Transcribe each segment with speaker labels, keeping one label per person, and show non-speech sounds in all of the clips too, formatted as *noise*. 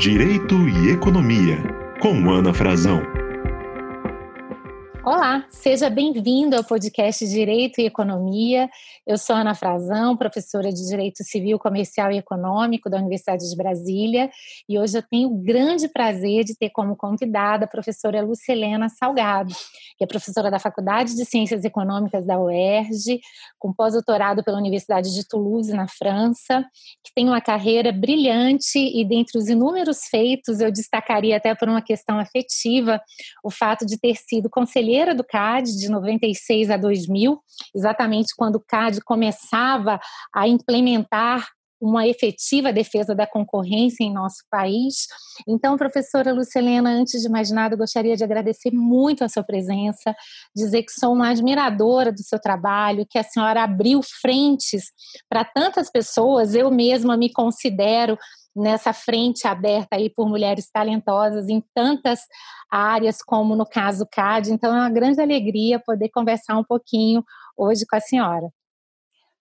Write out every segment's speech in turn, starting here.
Speaker 1: Direito e Economia, com Ana Frazão.
Speaker 2: Olá, seja bem-vindo ao podcast Direito e Economia. Eu sou Ana Frazão, professora de Direito Civil, Comercial e Econômico da Universidade de Brasília, e hoje eu tenho o grande prazer de ter como convidada a professora Lucelena Salgado, que é professora da Faculdade de Ciências Econômicas da UERJ, com pós-doutorado pela Universidade de Toulouse, na França, que tem uma carreira brilhante e dentre os inúmeros feitos, eu destacaria até por uma questão afetiva o fato de ter sido conselheira do CAD de 96 a 2000, exatamente quando o CAD começava a implementar uma efetiva defesa da concorrência em nosso país. Então, professora Lucelena, antes de mais nada, gostaria de agradecer muito a sua presença, dizer que sou uma admiradora do seu trabalho, que a senhora abriu frentes para tantas pessoas, eu mesma me considero nessa frente aberta aí por mulheres talentosas em tantas áreas, como no caso CAD. Então, é uma grande alegria poder conversar um pouquinho hoje com a senhora.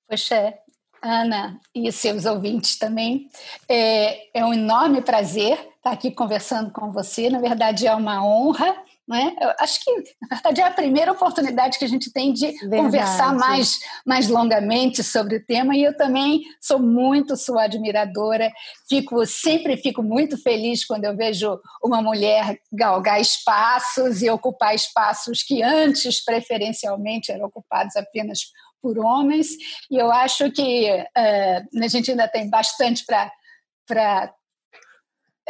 Speaker 3: Poxa, Ana e seus ouvintes também, é, é um enorme prazer estar aqui conversando com você. Na verdade, é uma honra né? Eu acho que, na verdade, é a primeira oportunidade que a gente tem de verdade. conversar mais, mais longamente sobre o tema, e eu também sou muito sua admiradora, fico, sempre fico muito feliz quando eu vejo uma mulher galgar espaços e ocupar espaços que antes, preferencialmente, eram ocupados apenas por homens, e eu acho que uh, a gente ainda tem bastante para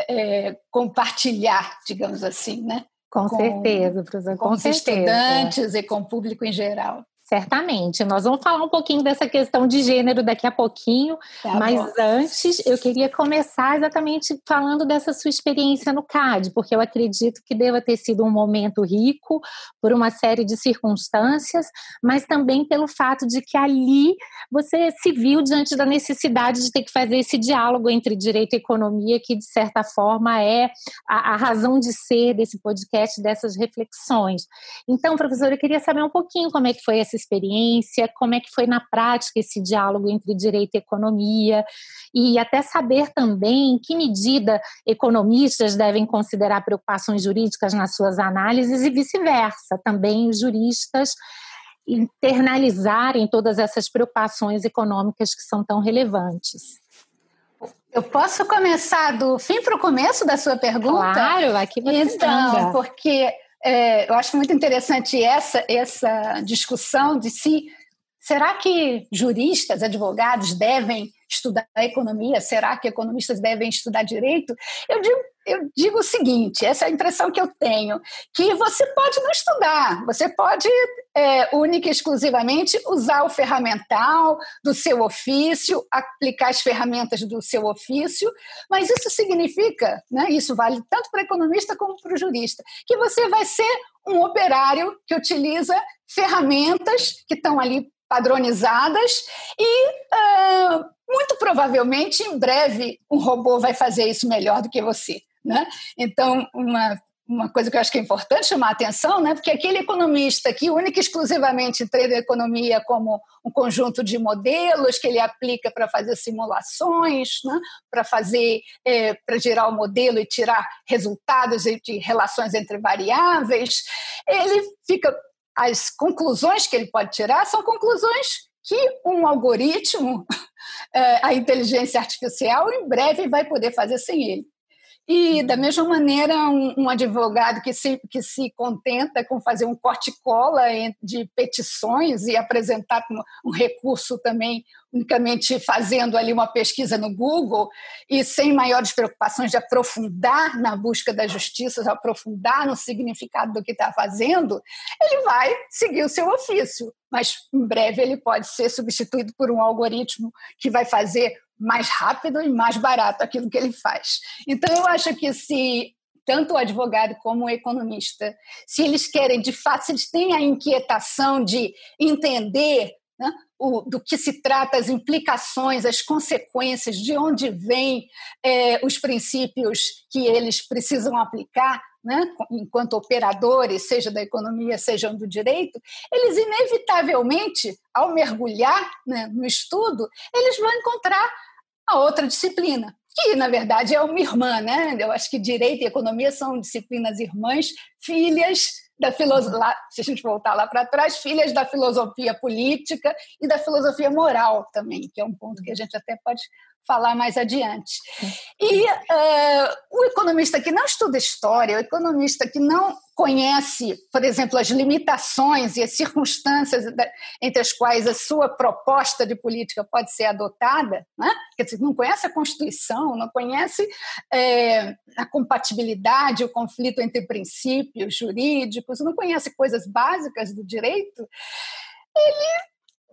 Speaker 3: é, compartilhar, digamos assim, né?
Speaker 2: Com, com certeza, professor. Com,
Speaker 3: com certeza. estudantes e com o público em geral.
Speaker 2: Certamente. Nós vamos falar um pouquinho dessa questão de gênero daqui a pouquinho, tá mas bom. antes eu queria começar exatamente falando dessa sua experiência no CAD, porque eu acredito que deva ter sido um momento rico por uma série de circunstâncias, mas também pelo fato de que ali você se viu diante da necessidade de ter que fazer esse diálogo entre direito e economia, que de certa forma é a, a razão de ser desse podcast, dessas reflexões. Então, professora, eu queria saber um pouquinho como é que foi essa experiência, como é que foi na prática esse diálogo entre direito e economia, e até saber também em que medida economistas devem considerar preocupações jurídicas nas suas análises e vice-versa, também juristas internalizarem todas essas preocupações econômicas que são tão relevantes.
Speaker 3: Eu posso começar do fim para o começo da sua pergunta?
Speaker 2: Claro, aqui você
Speaker 3: Então, manda. porque é, eu acho muito interessante essa, essa discussão de se será que juristas, advogados devem estudar economia? Será que economistas devem estudar direito? Eu digo, eu digo o seguinte: essa é a impressão que eu tenho, que você pode não estudar, você pode é, única e exclusivamente usar o ferramental do seu ofício, aplicar as ferramentas do seu ofício, mas isso significa, né, isso vale tanto para economista como para o jurista, que você vai ser um operário que utiliza ferramentas que estão ali padronizadas e uh, muito provavelmente em breve um robô vai fazer isso melhor do que você. Né? Então, uma, uma coisa que eu acho que é importante chamar a atenção, né? porque aquele economista que única e exclusivamente treina a economia como um conjunto de modelos que ele aplica para fazer simulações, né? para fazer, é, para gerar o modelo e tirar resultados de relações entre variáveis, ele fica as conclusões que ele pode tirar são conclusões que um algoritmo, *laughs* é, a inteligência artificial, em breve vai poder fazer sem ele. E, da mesma maneira, um, um, advogado que se, que se contenta com fazer um corte-cola de petições e apresentar um recurso também, unicamente fazendo ali uma pesquisa no Google e sem maiores preocupações de aprofundar na busca da justiça, de aprofundar no significado do que está fazendo, ele vai seguir o seu ofício. Mas, em breve, ele pode ser substituído por um algoritmo que vai fazer mais rápido e mais barato aquilo que ele faz. Então, eu acho que se tanto o advogado como o economista, se eles querem, de fato, se eles têm a inquietação de entender né, o, do que se trata, as implicações, as consequências, de onde vêm é, os princípios que eles precisam aplicar, né, enquanto operadores, seja da economia, seja do direito, eles inevitavelmente, ao mergulhar né, no estudo, eles vão encontrar a outra disciplina, que na verdade é uma irmã, né? Eu acho que direito e economia são disciplinas irmãs, filhas da filosofia, se a gente voltar lá para trás, filhas da filosofia política e da filosofia moral também, que é um ponto que a gente até pode falar mais adiante. E uh, o economista que não estuda história, o economista que não conhece, por exemplo, as limitações e as circunstâncias entre as quais a sua proposta de política pode ser adotada, né? quer dizer, não conhece a Constituição, não conhece é, a compatibilidade, o conflito entre princípios jurídicos, não conhece coisas básicas do direito, ele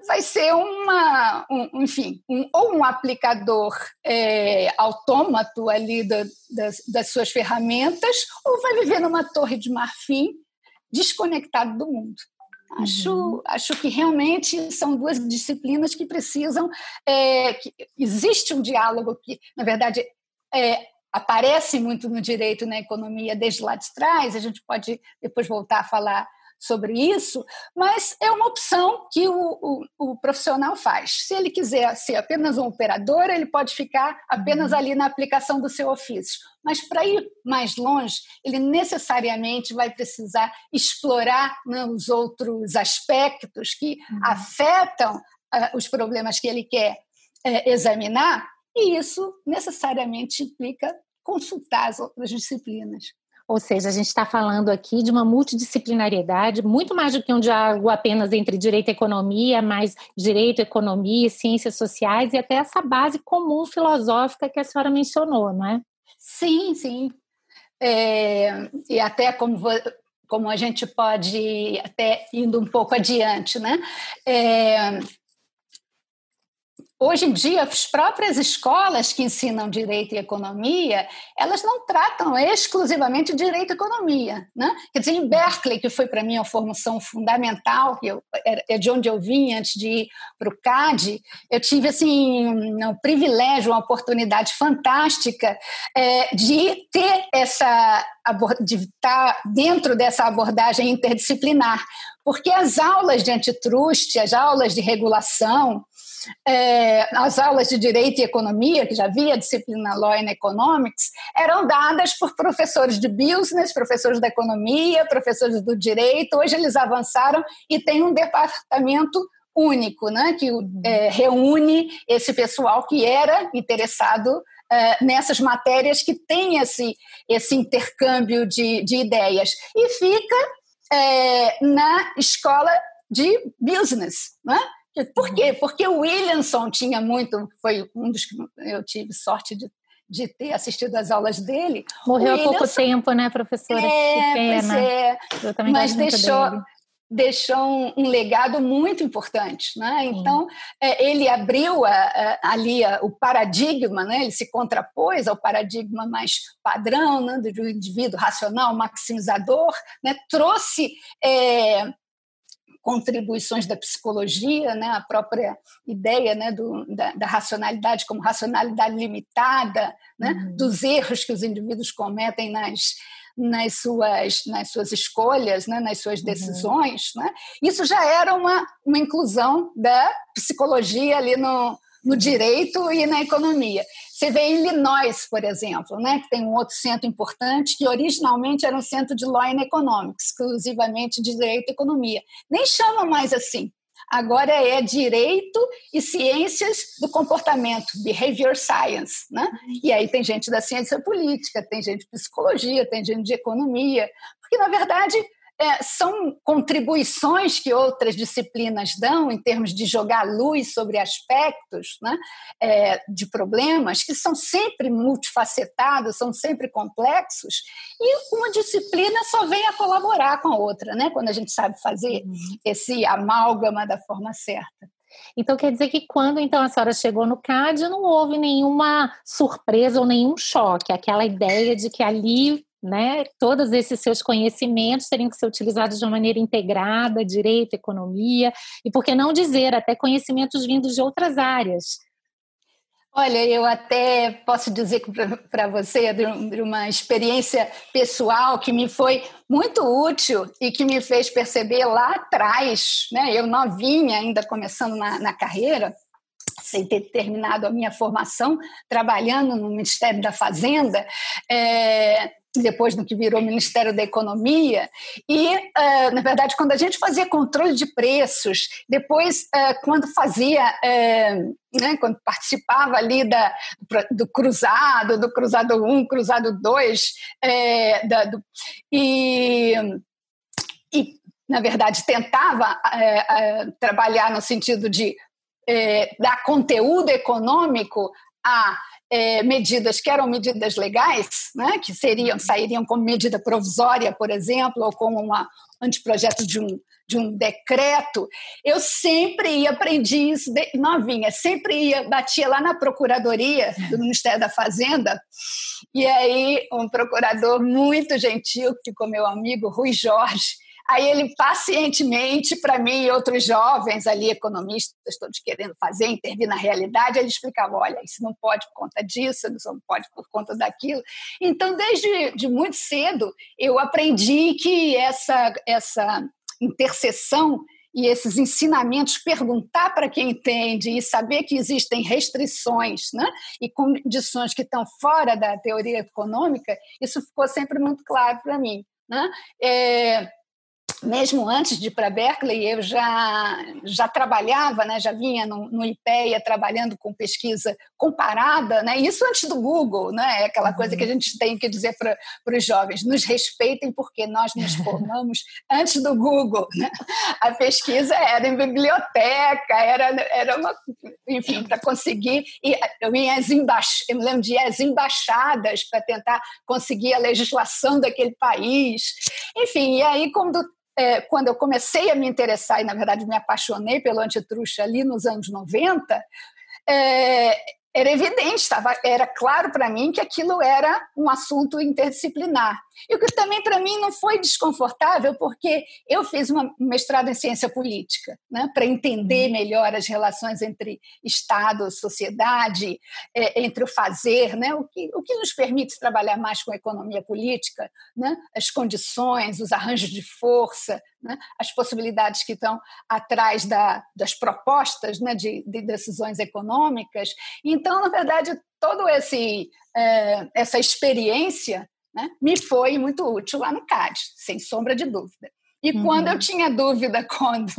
Speaker 3: vai ser uma, um, enfim, um, ou um aplicador é, autômato ali da, das, das suas ferramentas, ou vai viver numa torre de marfim desconectado do mundo. Acho, uhum. acho que realmente são duas disciplinas que precisam. É, que existe um diálogo que, na verdade, é, aparece muito no direito na economia desde lá de trás. A gente pode depois voltar a falar sobre isso, mas é uma opção que o, o, o, profissional faz. Se ele quiser ser apenas um operador, ele pode ficar apenas uhum. ali na aplicação do seu ofício. Mas para ir mais longe, ele necessariamente vai precisar explorar né, os outros aspectos que uhum. afetam uh, os problemas que ele quer uh, examinar, e isso necessariamente implica consultar as outras disciplinas.
Speaker 2: Ou seja, a gente está falando aqui de uma multidisciplinariedade, muito mais do que um diálogo apenas entre direito e economia, mas direito, economia, ciências sociais e até essa base comum filosófica que a senhora mencionou, não é?
Speaker 3: Sim, sim. É, e até como, como a gente pode, até indo um pouco adiante, né? É, Hoje em dia, as próprias escolas que ensinam direito e economia, elas não tratam exclusivamente direito e economia. Né? Quer dizer, em Berkeley, que foi para mim a formação fundamental, que eu, é de onde eu vim antes de ir para o CAD, eu tive assim, um privilégio, uma oportunidade fantástica é, de ter essa de estar dentro dessa abordagem interdisciplinar, porque as aulas de antitruste, as aulas de regulação, é, as aulas de Direito e Economia, que já havia disciplina Law and Economics, eram dadas por professores de business, professores da economia, professores do direito. Hoje eles avançaram e tem um departamento único, né, que é, reúne esse pessoal que era interessado é, nessas matérias que tem esse, esse intercâmbio de, de ideias. E fica é, na escola de business, né? Por quê? Porque o Williamson tinha muito, foi um dos que eu tive sorte de, de ter assistido às aulas dele.
Speaker 2: Morreu há pouco tempo, né, professora?
Speaker 3: É, pena. É. Eu também Mas deixou, dele. deixou um, um, legado muito importante. Né? Então, é, ele abriu a, a, ali a, o paradigma, né? ele se contrapôs ao paradigma mais padrão né? do, do indivíduo racional, maximizador, né? trouxe. É, contribuições da psicologia, né, a própria ideia né, do, da, da, racionalidade como racionalidade limitada, né, uhum. dos erros que os indivíduos cometem nas, nas, suas, nas suas escolhas, né, nas suas uhum. decisões. Uhum. Né? Isso já era uma, uma inclusão da psicologia ali no, no direito e na economia. Você vê em Illinois, por exemplo, né, que tem um outro centro importante, que originalmente era um centro de Law and Economics, exclusivamente de direito e economia. Nem chamam mais assim. Agora é direito e ciências do comportamento, behavior science, né? E aí tem gente da ciência política, tem gente de psicologia, tem gente de economia, porque na verdade é, são contribuições que outras disciplinas dão em termos de jogar luz sobre aspectos né, é, de problemas que são sempre multifacetados, são sempre complexos, e uma disciplina só vem a colaborar com a outra, né, quando a gente sabe fazer uhum. esse amálgama da forma certa.
Speaker 2: Então quer dizer que quando então a senhora chegou no CAD não houve nenhuma surpresa ou nenhum choque, aquela ideia de que ali né? Todos esses seus conhecimentos teriam que ser utilizados de uma maneira integrada, direito, economia, e por que não dizer até conhecimentos vindos de outras áreas.
Speaker 3: Olha, eu até posso dizer para você de uma experiência pessoal que me foi muito útil e que me fez perceber lá atrás, né? Eu novinha, ainda começando na, na carreira, sem ter terminado a minha formação trabalhando no Ministério da Fazenda, é, depois do que virou Ministério da Economia, e, uh, na verdade, quando a gente fazia controle de preços, depois, uh, quando fazia, uh, né, quando participava ali da, do cruzado, do cruzado 1, cruzado 2, da, do, e, e, na verdade, tentava trabalhar no sentido de dar conteúdo econômico a é, medidas que eram medidas legais, né, que seriam sairiam como medida provisória, por exemplo, ou como um anteprojeto de um, de um decreto, eu sempre ia, aprendi isso de, novinha, sempre ia, batia lá na Procuradoria do Ministério da Fazenda, e aí um procurador muito gentil, que ficou meu amigo, Rui Jorge, Aí ele pacientemente, para mim e outros jovens ali, economistas, todos querendo fazer, intervir na realidade, ele explicava: olha, isso não pode por conta disso, isso não pode por conta daquilo. Então, desde de muito cedo, eu aprendi que essa, essa interseção e esses ensinamentos, perguntar para quem entende e saber que existem restrições né, e condições que estão fora da teoria econômica, isso ficou sempre muito claro para mim. Né? É, mesmo antes de ir para Berkeley, eu já, já trabalhava, né, já vinha no, no IPEA trabalhando com pesquisa comparada, né, isso antes do Google, né, é aquela coisa que a uhum. gente tem que dizer para os jovens, nos respeitem porque nós nos formamos antes do Google. Né? A pesquisa era em biblioteca, era, era uma, enfim, para conseguir, e eu, ia as embaix, eu me lembro de ir às embaixadas para tentar conseguir a legislação daquele país, enfim, e aí quando é, quando eu comecei a me interessar, e na verdade me apaixonei pelo antitruxa ali nos anos 90, é, era evidente, tava, era claro para mim que aquilo era um assunto interdisciplinar. E o que também para mim não foi desconfortável, porque eu fiz um mestrado em ciência política, né, para entender uhum. melhor as relações entre Estado, sociedade, é, entre o fazer, né, o, que, o que nos permite trabalhar mais com a economia política, né, as condições, os arranjos de força, né, as possibilidades que estão atrás da, das propostas né, de, de decisões econômicas. Então, na verdade, todo esse é, essa experiência né, me foi muito útil lá no CAD, sem sombra de dúvida. E uhum. quando eu tinha dúvida, *laughs* quando,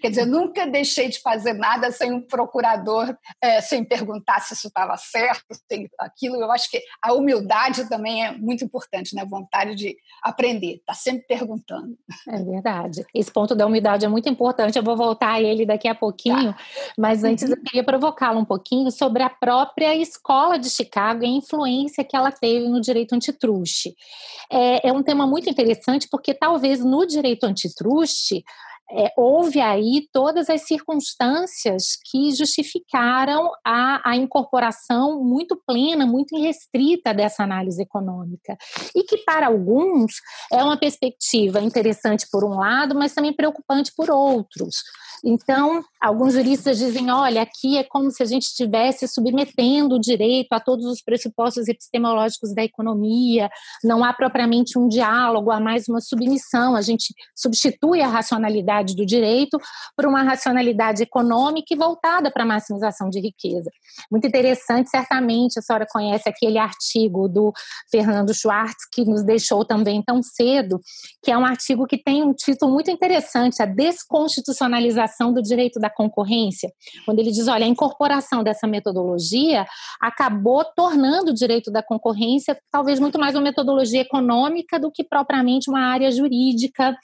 Speaker 3: quer dizer, eu nunca deixei de fazer nada sem um procurador, é, sem perguntar se isso estava certo, sem aquilo. Eu acho que a humildade também é muito importante, né? A vontade de aprender, tá sempre perguntando.
Speaker 2: É verdade. Esse ponto da humildade é muito importante. Eu vou voltar a ele daqui a pouquinho, tá. mas antes uhum. eu queria provocá-lo um pouquinho sobre a própria escola de Chicago e a influência que ela teve no direito antitruste. É, é um tema muito interessante porque talvez no direito antitruste, é, houve aí todas as circunstâncias que justificaram a, a incorporação muito plena, muito irrestrita dessa análise econômica. E que, para alguns, é uma perspectiva interessante por um lado, mas também preocupante por outros. Então, alguns juristas dizem: olha, aqui é como se a gente estivesse submetendo o direito a todos os pressupostos epistemológicos da economia, não há propriamente um diálogo, há mais uma submissão, a gente substitui a racionalidade do direito por uma racionalidade econômica e voltada para a maximização de riqueza. Muito interessante, certamente a senhora conhece aquele artigo do Fernando Schwartz, que nos deixou também tão cedo, que é um artigo que tem um título muito interessante: A Desconstitucionalização do direito da concorrência, quando ele diz, olha, a incorporação dessa metodologia acabou tornando o direito da concorrência talvez muito mais uma metodologia econômica do que propriamente uma área jurídica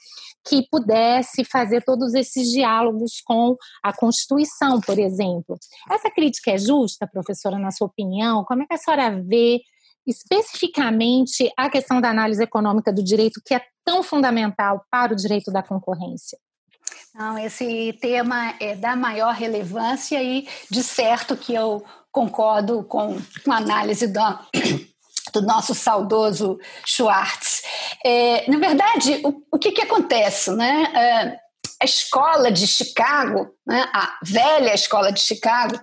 Speaker 2: que pudesse fazer todos esses diálogos com a Constituição, por exemplo. Essa crítica é justa, professora, na sua opinião? Como é que a senhora vê especificamente a questão da análise econômica do direito, que é tão fundamental para o direito da concorrência?
Speaker 3: Não, esse tema é da maior relevância e de certo que eu concordo com a análise do, *coughs* do nosso saudoso Schwartz. É, na verdade, o, o que, que acontece? Né? É, a escola de Chicago, né, a velha escola de Chicago,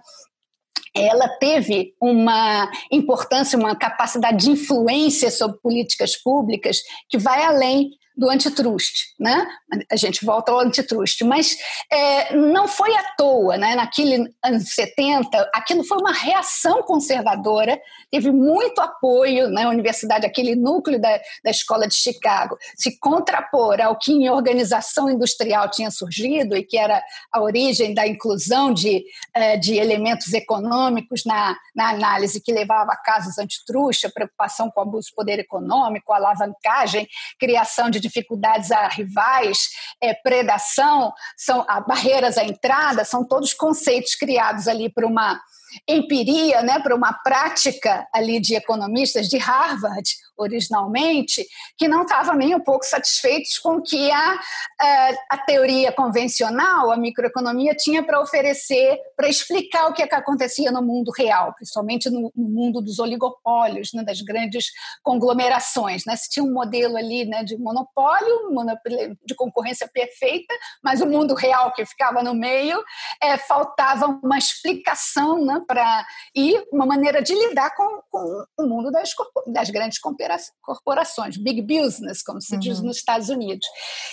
Speaker 3: ela teve uma importância, uma capacidade de influência sobre políticas públicas que vai além do antitrust, né? A gente volta ao antitrust, mas é, não foi à toa, né? Naquele anos 70, aquilo foi uma reação conservadora, teve muito apoio na né? universidade, aquele núcleo da, da escola de Chicago, se contrapor ao que em organização industrial tinha surgido e que era a origem da inclusão de, é, de elementos econômicos na, na análise que levava a casos antitruste, a preocupação com o abuso do poder econômico, a alavancagem, criação de dificuldades a rivais, é, predação, são a, barreiras à entrada, são todos conceitos criados ali por uma empiria, né, para uma prática ali de economistas de Harvard, originalmente, que não estavam nem um pouco satisfeitos com o que a, a, a, teoria convencional, a microeconomia, tinha para oferecer, para explicar o que, é que acontecia no mundo real, principalmente no, no mundo dos oligopólios, né, das grandes conglomerações. Né? Se tinha um modelo ali né, de monopólio, de concorrência perfeita, mas o mundo real que ficava no meio, é, faltava uma explicação né, para e uma maneira de lidar com, com o mundo das, das grandes corporações, big business, como se diz uhum. nos Estados Unidos.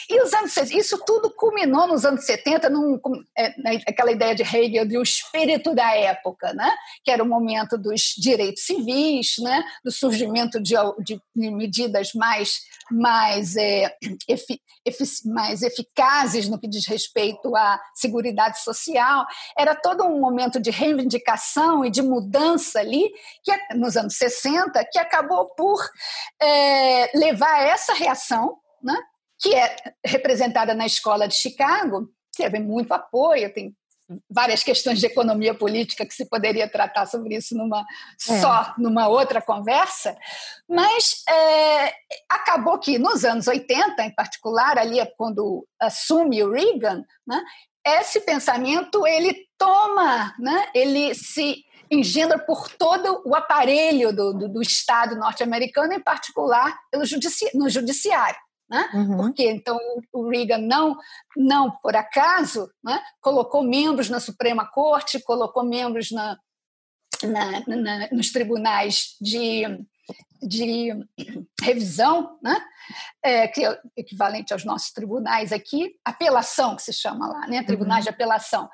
Speaker 3: E os anos isso tudo culminou nos anos 70 num, é, aquela ideia de Hegel de o espírito da época, né? que era o momento dos direitos civis, né? do surgimento de, de medidas mais, mais, é, efi, mais eficazes no que diz respeito à segurança social. Era todo um momento de reivindicação e de mudança ali, que nos anos 60, que acabou por é, levar essa reação, né, que é representada na escola de Chicago, teve muito apoio, tem várias questões de economia política que se poderia tratar sobre isso numa é. só numa outra conversa, mas é, acabou que nos anos 80, em particular, ali é quando assume o Reagan, né, esse pensamento ele toma, né, ele se engendra por todo o aparelho do, do, do Estado norte-americano, em particular pelo judici no judiciário. Né? Uhum. Porque então o Reagan não, não por acaso, né, colocou membros na Suprema Corte, colocou membros na, na, na, nos tribunais de, de revisão, né? É, que é equivalente aos nossos tribunais aqui, apelação que se chama lá, né? tribunais uhum. de apelação,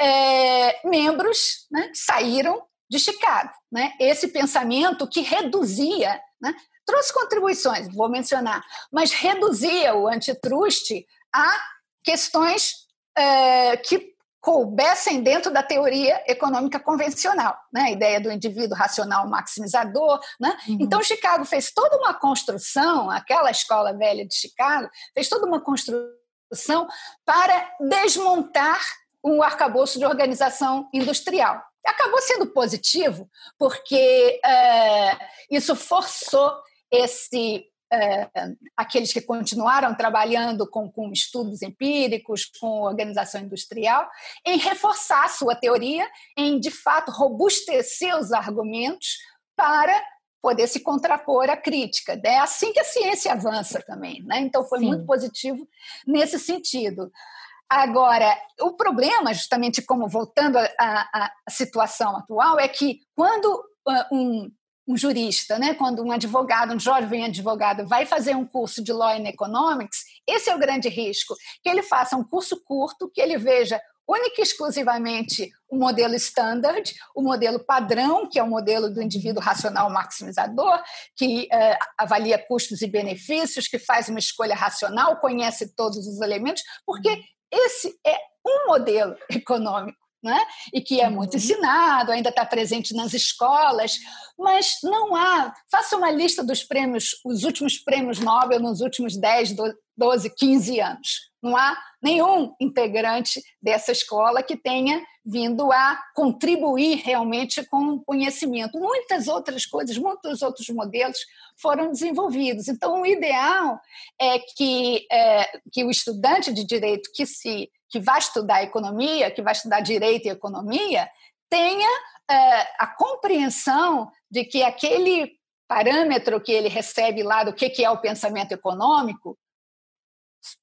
Speaker 3: é, membros né, saíram de Chicago. Né? Esse pensamento que reduzia, né, trouxe contribuições, vou mencionar, mas reduzia o antitruste a questões é, que coubessem dentro da teoria econômica convencional, né? a ideia do indivíduo racional maximizador. Né? Uhum. Então, Chicago fez toda uma construção, aquela escola velha de Chicago, fez toda uma construção para desmontar um arcabouço de organização industrial. Acabou sendo positivo, porque é, isso forçou esse é, aqueles que continuaram trabalhando com, com, estudos empíricos, com organização industrial, em reforçar a sua teoria, em de fato robustecer os argumentos para poder se contrapor à crítica. É assim que a ciência avança também. Né? Então, foi Sim. muito positivo nesse sentido. Agora, o problema, justamente como voltando à situação atual, é que quando uh, um um jurista, né? quando um advogado, um jovem advogado, vai fazer um curso de Law and Economics, esse é o grande risco, que ele faça um curso curto, que ele veja única e exclusivamente o modelo standard, o modelo padrão, que é o modelo do indivíduo racional maximizador, que uh, avalia custos e benefícios, que faz uma escolha racional, conhece todos os elementos, porque esse é um modelo econômico né? e que é muito uhum. ensinado, ainda está presente nas escolas, mas não há. Faça uma lista dos prêmios, os últimos prêmios Nobel nos últimos 10, 12, 15 anos. Não há nenhum integrante dessa escola que tenha vindo a contribuir realmente com conhecimento. Muitas outras coisas, muitos outros modelos foram desenvolvidos. Então, o ideal é que, é, que o estudante de direito que se que vai estudar economia, que vai estudar direito e economia, tenha é, a compreensão de que aquele parâmetro que ele recebe lá do que, que é o pensamento econômico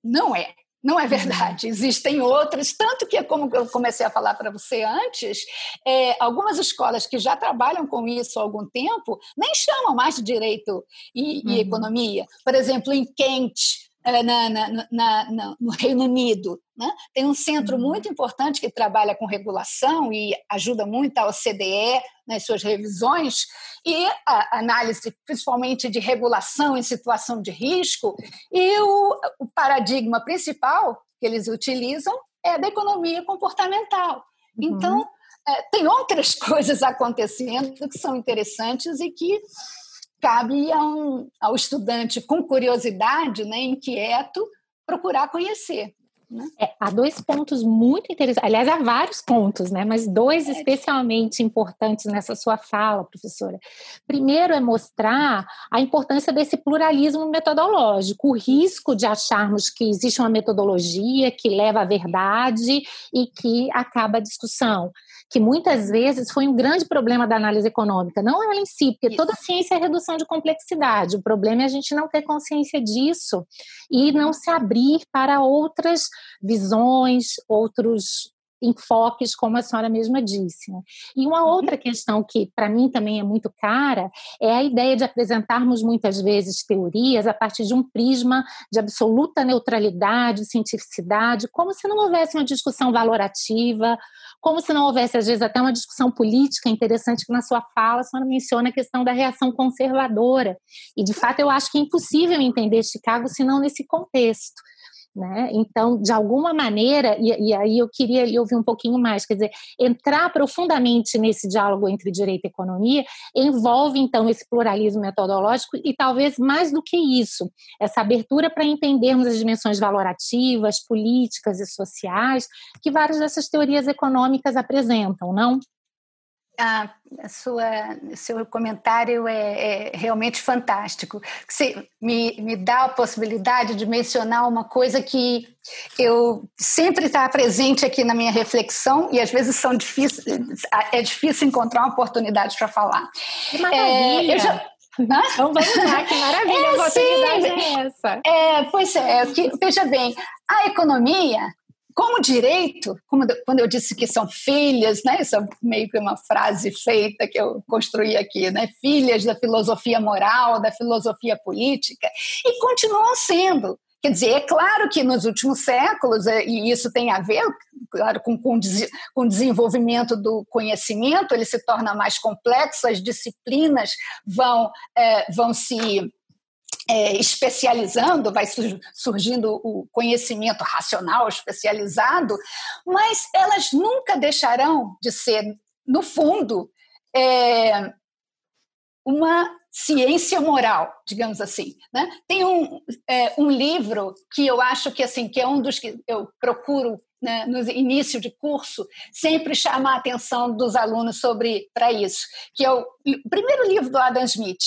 Speaker 3: não é. Não é verdade. Uhum. Existem outras, tanto que, como eu comecei a falar para você antes, é, algumas escolas que já trabalham com isso há algum tempo nem chamam mais de direito e, uhum. e economia. Por exemplo, em Kent, é, na, na, na, no Reino Unido. Né? Tem um centro uhum. muito importante que trabalha com regulação e ajuda muito a OCDE nas suas revisões, e a análise principalmente de regulação em situação de risco, e o, o paradigma principal que eles utilizam é da economia comportamental. Uhum. Então, é, tem outras *laughs* coisas acontecendo que são interessantes e que cabe a um, ao estudante com curiosidade, né, inquieto, procurar conhecer. Né?
Speaker 2: É, há dois pontos muito interessantes, aliás, há vários pontos, né? mas dois é. especialmente importantes nessa sua fala, professora. Primeiro é mostrar a importância desse pluralismo metodológico, o risco de acharmos que existe uma metodologia que leva à verdade e que acaba a discussão que muitas vezes foi um grande problema da análise econômica, não ela em si, porque Isso. toda ciência é redução de complexidade. O problema é a gente não ter consciência disso e não se abrir para outras visões, outros enfoques, como a senhora mesma disse. Né? E uma uhum. outra questão que, para mim, também é muito cara é a ideia de apresentarmos muitas vezes teorias a partir de um prisma de absoluta neutralidade, cientificidade, como se não houvesse uma discussão valorativa, como se não houvesse, às vezes, até uma discussão política interessante, que na sua fala a senhora menciona a questão da reação conservadora. E, de fato, eu acho que é impossível entender Chicago se não nesse contexto. Né? Então, de alguma maneira, e, e, aí eu queria ouvir um pouquinho mais, quer dizer, entrar profundamente nesse diálogo entre direito e economia envolve, então, esse pluralismo metodológico e talvez mais do que isso, essa abertura para entendermos as dimensões valorativas, políticas e sociais que várias dessas teorias econômicas apresentam, não?
Speaker 3: A, a sua seu comentário é, é, realmente fantástico. Você me, me dá a possibilidade de mencionar uma coisa que eu sempre está presente aqui na minha reflexão e às vezes são difíceis, é difícil encontrar uma oportunidade para falar.
Speaker 2: Que maravilha! É, já, então vamos lá, que *laughs* maravilha, é, a oportunidade sim. é essa.
Speaker 3: É, pois é, que, veja bem, a economia como direito, como quando eu disse que são filhas, né, isso é meio que uma frase feita que eu construí aqui, né, filhas da filosofia moral, da filosofia política, e continuam sendo. Quer dizer, é claro que nos últimos séculos, é, e isso tem a ver, claro, com, com, com o desenvolvimento do conhecimento, ele se torna mais complexo, as disciplinas vão, é, vão se é, especializando, vai surgindo o conhecimento racional especializado, mas elas nunca deixarão de ser, no fundo, é, uma ciência moral, digamos assim. Né? Tem um, é, um livro que eu acho que assim que é um dos que eu procuro né, no início de curso sempre chamar a atenção dos alunos sobre para isso, que é o, o primeiro livro do Adam Smith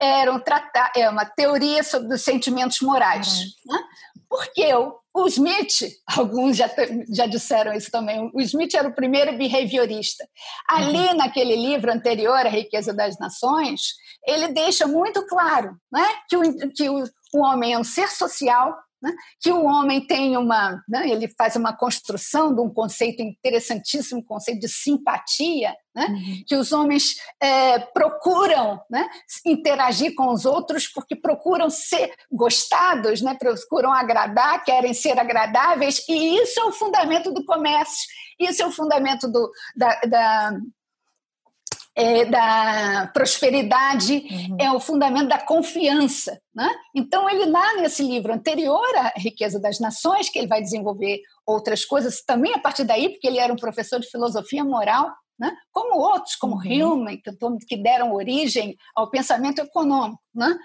Speaker 3: era um tratar, é uma teoria sobre os sentimentos morais. Uhum. Né? Porque o, o Smith, *laughs* alguns já, já disseram isso também, o Smith era o primeiro behaviorista. Ali, uhum. naquele livro anterior, A Riqueza das Nações, ele deixa muito claro né, que, o, que o, o homem é um ser social né? que o homem tem uma, né? ele faz uma construção de um conceito interessantíssimo, conceito de simpatia, né? uhum. que os homens é, procuram né? interagir com os outros porque procuram ser gostados, né? procuram agradar, querem ser agradáveis, e isso é o fundamento do comércio, isso é o fundamento do, da, da é, da prosperidade, uhum. é o fundamento da confiança. Né? Então, ele lá nesse livro anterior, A Riqueza das Nações, que ele vai desenvolver outras coisas também a partir daí, porque ele era um professor de filosofia moral, né? como outros, como uhum. Hume, que, que, deram origem ao pensamento econômico. Né?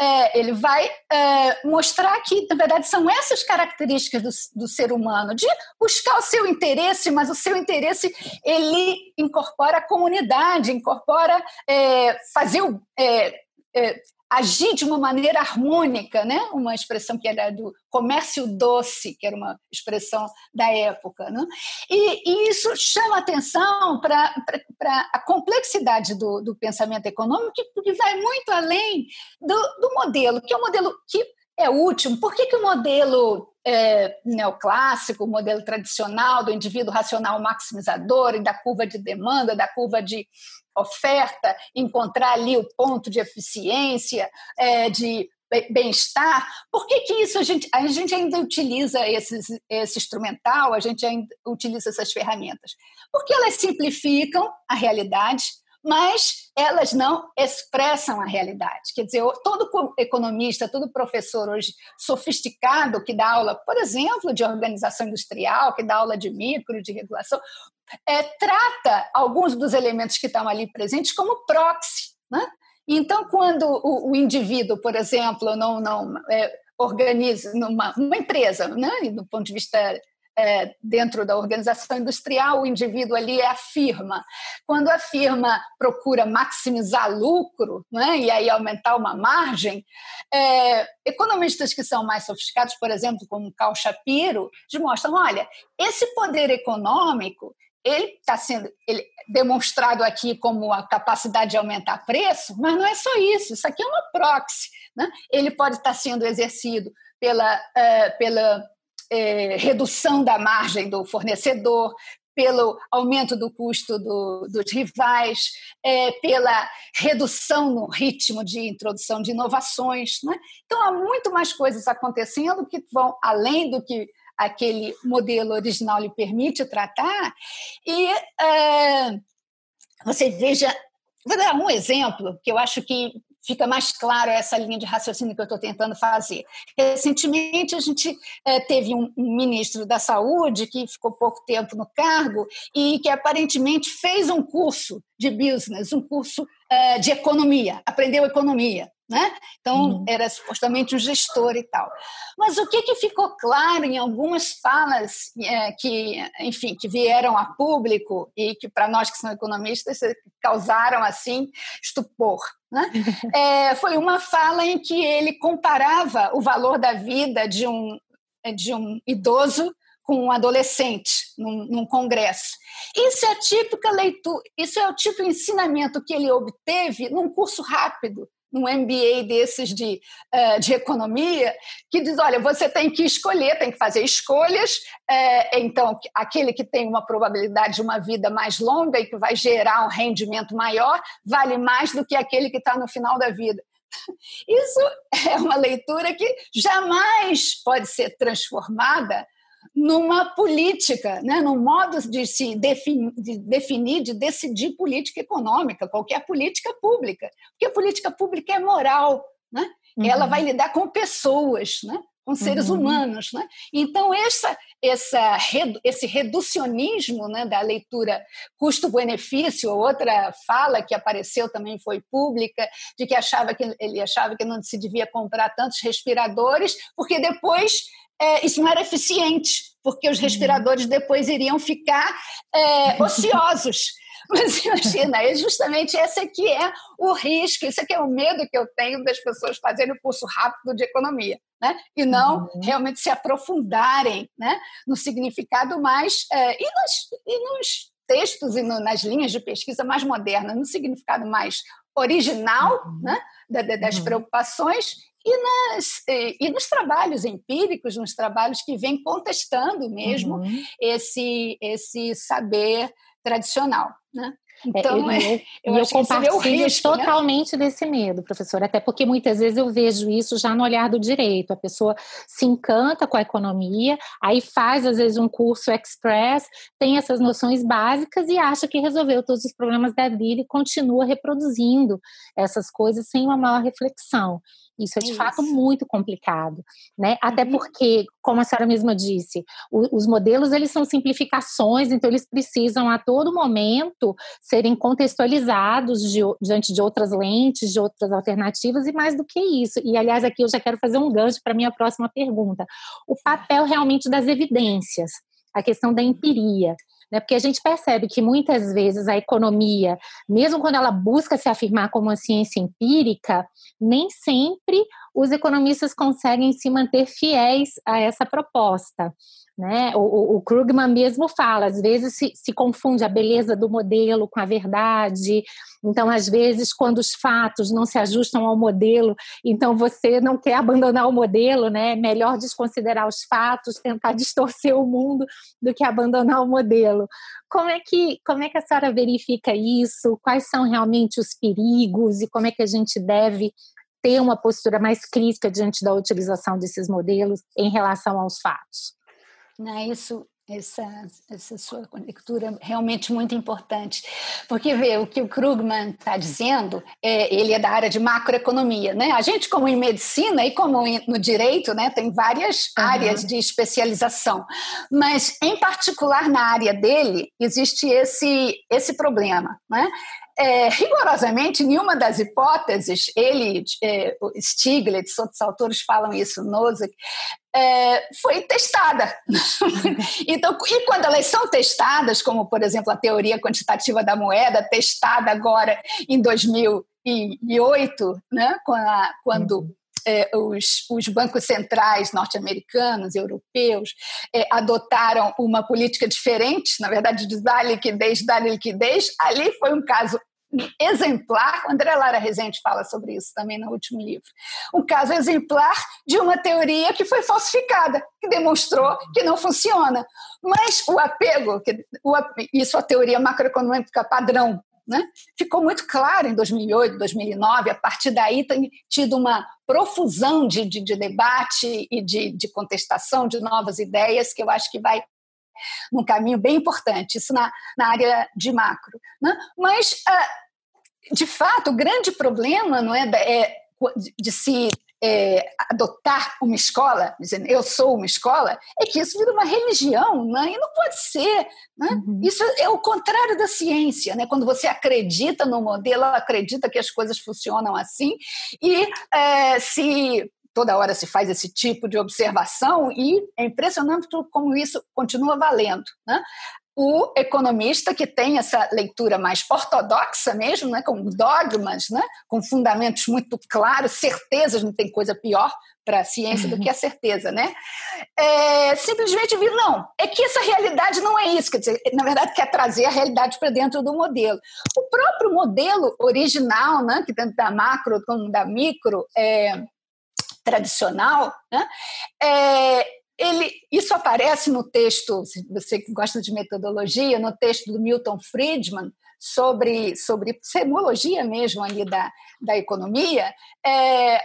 Speaker 3: É, ele vai é, mostrar que, na verdade, são essas características do, do, ser humano, de buscar o seu interesse, mas o seu interesse ele incorpora a comunidade, incorpora é, fazer o é, é, agir de uma maneira harmônica, né? uma expressão que era do comércio doce, que era uma expressão da época. Né? E, e isso chama atenção para a complexidade do, do, pensamento econômico, que, vai muito além do, do, modelo, que é um modelo que é útil. Por que, que o modelo é, neoclássico, o modelo tradicional do indivíduo racional maximizador e da curva de demanda, da curva de oferta, encontrar ali o ponto de eficiência, é, de bem-estar, por que, que isso a gente, a gente ainda utiliza esses, esse instrumental, a gente ainda utiliza essas ferramentas? Porque elas simplificam a realidade, mas elas não expressam a realidade. Quer dizer, todo economista, todo professor hoje sofisticado que dá aula, por exemplo, de organização industrial, que dá aula de micro, de regulação, é, trata alguns dos elementos que estão ali presentes como proxy. Né? Então, quando o, o indivíduo, por exemplo, não, não é, organiza numa uma empresa, né, do ponto de vista é, dentro da organização industrial, o indivíduo ali é a firma. Quando a firma procura maximizar lucro né, e aí aumentar uma margem, é, economistas que são mais sofisticados, por exemplo, como Carl Shapiro, mostram: olha, esse poder econômico ele está sendo ele, demonstrado aqui como a capacidade de aumentar preço, mas não é só isso, isso aqui é uma proxy. Né? Ele pode estar sendo exercido pela, uh, pela é, redução da margem do fornecedor, pelo aumento do custo do, dos rivais, é, pela redução no ritmo de introdução de inovações. Né? Então, há muito mais coisas acontecendo que vão além do que aquele modelo original lhe permite tratar. E é, você veja, vou dar um exemplo que eu acho que fica mais claro essa linha de raciocínio que eu estou tentando fazer. Recentemente, a gente é, teve um, um, ministro da Saúde que ficou pouco tempo no cargo e que aparentemente fez um curso de business, um curso é, de economia, aprendeu economia. Né? Então, uhum. era supostamente um gestor e tal. Mas o que, que ficou claro em algumas falas é, que, enfim, que vieram a público e que, para nós que somos economistas, causaram, assim, estupor, né? *laughs* É, foi uma fala em que ele comparava o valor da vida de um, de um idoso com um adolescente num, num, congresso. Isso é a típica leitura, isso é o tipo de ensinamento que ele obteve num curso rápido num MBA desses de, uh, de economia, que diz: olha, você tem que escolher, tem que fazer escolhas. Uh, então, aquele que tem uma probabilidade de uma vida mais longa e que vai gerar um rendimento maior, vale mais do que aquele que está no final da vida. *laughs* Isso é uma leitura que jamais pode ser transformada numa política, né, num modo de se definir, de definir, de decidir política econômica, qualquer política pública. Porque a política pública é moral, né? Uhum. ela vai lidar com pessoas, né? com seres uhum. humanos. Né? Então, essa, essa, esse reducionismo né, da leitura custo-benefício, outra fala que apareceu também foi pública, de que achava que ele achava que não se devia comprar tantos respiradores, porque depois é, isso não era eficiente, porque os uhum. respiradores depois iriam ficar é, *laughs* ociosos. Mas imagina, é justamente esse aqui é o risco, isso aqui é o medo que eu tenho das pessoas fazerem o curso rápido de economia, né? E não uhum. realmente se aprofundarem né? no significado mais. É, e, nos, e nos textos e no, nas linhas de pesquisa mais modernas, no significado mais original uhum. né? das uhum. preocupações e, nas, e, nos trabalhos empíricos, nos trabalhos que vêm contestando mesmo uhum. esse, esse saber tradicional. Né?
Speaker 2: É, então, é, eu, eu, eu compartilho risco, né? totalmente né? desse medo, professora, até porque muitas vezes eu vejo isso já no olhar do direito. A pessoa se encanta com a economia, aí faz às vezes um curso express, tem essas noções básicas e acha que resolveu todos os problemas da vida e continua reproduzindo essas coisas sem uma maior reflexão. Isso é de Isso. fato muito complicado, né? Até uhum. porque, como a senhora mesma disse, o, os modelos eles são simplificações, então eles precisam a todo momento serem contextualizados de, diante de outras lentes, de outras alternativas e mais do que isso. E aliás, aqui eu já quero fazer um gancho para minha próxima pergunta: o papel realmente das evidências, a questão da empiria né? Porque a gente percebe que muitas vezes a economia, mesmo quando ela busca se afirmar como uma ciência empírica, nem sempre os economistas conseguem se manter fiéis a essa proposta. Né? O, o, Krugman mesmo fala, às vezes se, se confunde a beleza do modelo com a verdade, então, às vezes, quando os fatos não se ajustam ao modelo, então você não quer abandonar o modelo, né? Melhor desconsiderar os fatos, tentar *laughs* distorcer o mundo do que abandonar o modelo. Como é que, como é que a senhora verifica isso? Quais são realmente os perigos e como é que a gente deve ter uma postura mais crítica diante da utilização desses modelos em relação aos fatos.
Speaker 3: Não, isso essa, essa sua conjectura realmente muito importante. Porque, vê, o que o Krugman está dizendo, é, ele é da área de macroeconomia. Né? A gente, como em medicina e como no direito, né, tem várias uhum. áreas de especialização. Mas, em particular, na área dele, existe esse, esse problema. Né? É, rigorosamente, nenhuma das hipóteses, ele, é, Stiglitz, outros autores falam isso, Nozick, é, foi testada. *laughs* então, e quando elas são testadas, como, por exemplo, a teoria quantitativa da moeda, testada agora em 2008, né, quando uhum. É, os, os, bancos centrais norte-americanos, europeus, é, adotaram uma política diferente, na verdade, de dar liquidez, dar liquidez, ali foi um caso exemplar, André Lara Rezende fala sobre isso também no último livro, um caso exemplar de uma teoria que foi falsificada, que demonstrou que não funciona. Mas o apego, isso a teoria macroeconômica padrão, né? ficou muito claro em 2008, 2009, a partir daí tem tido uma profusão de, de, de debate e de, de contestação de novas ideias que eu acho que vai num caminho bem importante, isso na, na área de macro. Né? Mas uh, de fato, o grande problema não é, é de se é, adotar uma escola, dizendo eu sou uma escola, é que isso vira uma religião, né? e não pode ser. Né? Uhum. Isso é o contrário da ciência. Né? Quando você acredita no modelo, acredita que as coisas funcionam assim, e é, se toda hora se faz esse tipo de observação, e é impressionante como isso continua valendo. Né? O economista que tem essa leitura mais ortodoxa mesmo, né, com dogmas, né, com fundamentos muito claros, certezas, não tem coisa pior para a ciência do que a certeza, né? É, simplesmente vir, não, é que essa realidade não é isso, quer dizer, na verdade quer trazer a realidade para dentro do modelo. O próprio modelo original, né, que tanto da macro como da micro, é, tradicional, né, é, ele, isso aparece no texto, você gosta de metodologia, no texto do Milton Friedman, sobre, sobre semologia mesmo ali da, da economia, é,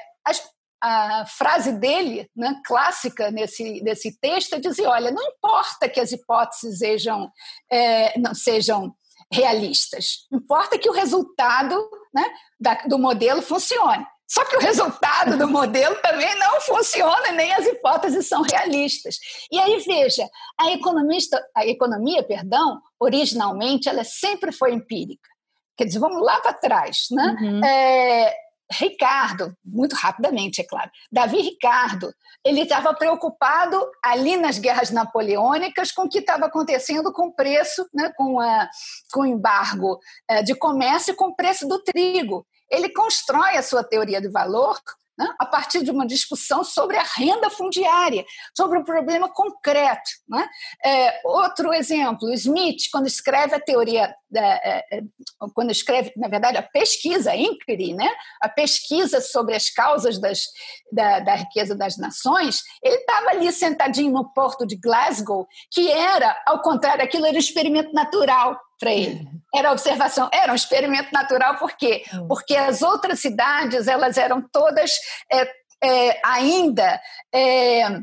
Speaker 3: a frase dele, né, clássica nesse, nesse texto, é dizer, olha, não importa que as hipóteses sejam, é, não sejam realistas, importa que o resultado né, da, do modelo funcione. Só que o resultado do modelo também não funciona, nem as hipóteses são realistas. E aí veja, a economista, a economia, perdão, originalmente ela sempre foi empírica. Quer dizer, vamos lá para trás, né? Uhum. É, Ricardo, muito rapidamente, é claro, Davi Ricardo, ele estava preocupado ali nas guerras napoleônicas com o que estava acontecendo com o preço, né, com, a, com o embargo é, de comércio e com o preço do trigo ele constrói a sua teoria do valor né, a partir de uma discussão sobre a renda fundiária, sobre um problema concreto. Né? É, outro exemplo, Smith, quando escreve a teoria, é, é, quando escreve, na verdade, a pesquisa Inquiry, né, a pesquisa sobre as causas das, da, da riqueza das nações, ele estava ali sentadinho no porto de Glasgow, que era, ao contrário, aquilo era um experimento natural para ele. Era observação, era um experimento natural, por quê? Hum. Porque as outras cidades, elas eram todas é, é, ainda é,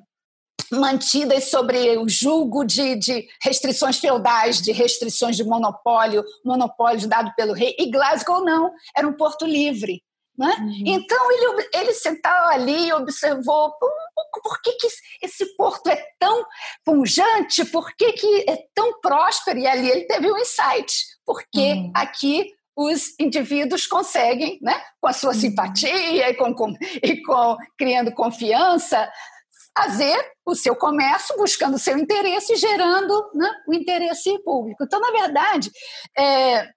Speaker 3: mantidas sobre o julgo de, de, restrições feudais, de restrições de monopólio, monopólio dado pelo rei, e Glasgow não, era um porto livre. Né? Uhum. Então ele, ele sentou ali e observou por, que, que esse porto é tão pungente, por que, que é tão próspero, e ali ele teve um insight, porque uhum. aqui os indivíduos conseguem, né, com a sua uhum. simpatia e com, com, e com criando confiança, fazer o seu comércio buscando o seu interesse e gerando né, o interesse público. Então, na verdade, é,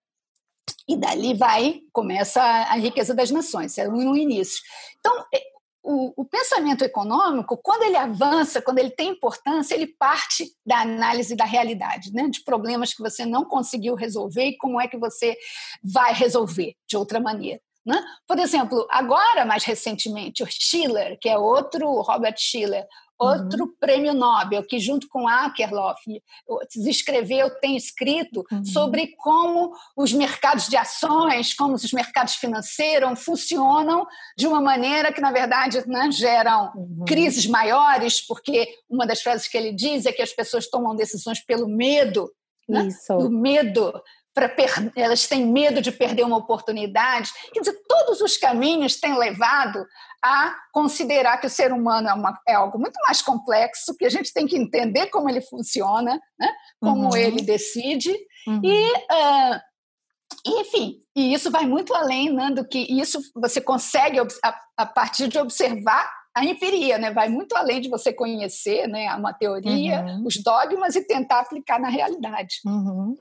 Speaker 3: e dali vai, começa a, riqueza das nações, é no início. Então, é, o, o, pensamento econômico, quando ele avança, quando ele tem importância, ele parte da análise da realidade, né? de problemas que você não conseguiu resolver e como é que você vai resolver de outra maneira. Né? Por exemplo, agora, mais recentemente, o Schiller, que é outro, Robert Schiller, outro uhum. prêmio Nobel, que junto com Akerlof escreveu, tem escrito uhum. sobre como os mercados de ações, como os mercados financeiros funcionam de uma maneira que, na verdade, né, geram uhum. crises maiores, porque uma das frases que ele diz é que as pessoas tomam decisões pelo medo, né? Isso. do medo per... elas têm medo de perder uma oportunidade. Quer dizer, todos os caminhos têm levado a considerar que o ser humano é, uma, é algo muito mais complexo, que a gente tem que entender como ele funciona, né? como uhum. ele decide, uhum. e, uh, enfim, e isso vai muito além né, do que isso você consegue a, a partir de observar a empiria, né? Vai muito além de você conhecer, né, uma teoria, uhum. os dogmas e tentar aplicar na realidade.
Speaker 2: Uhum.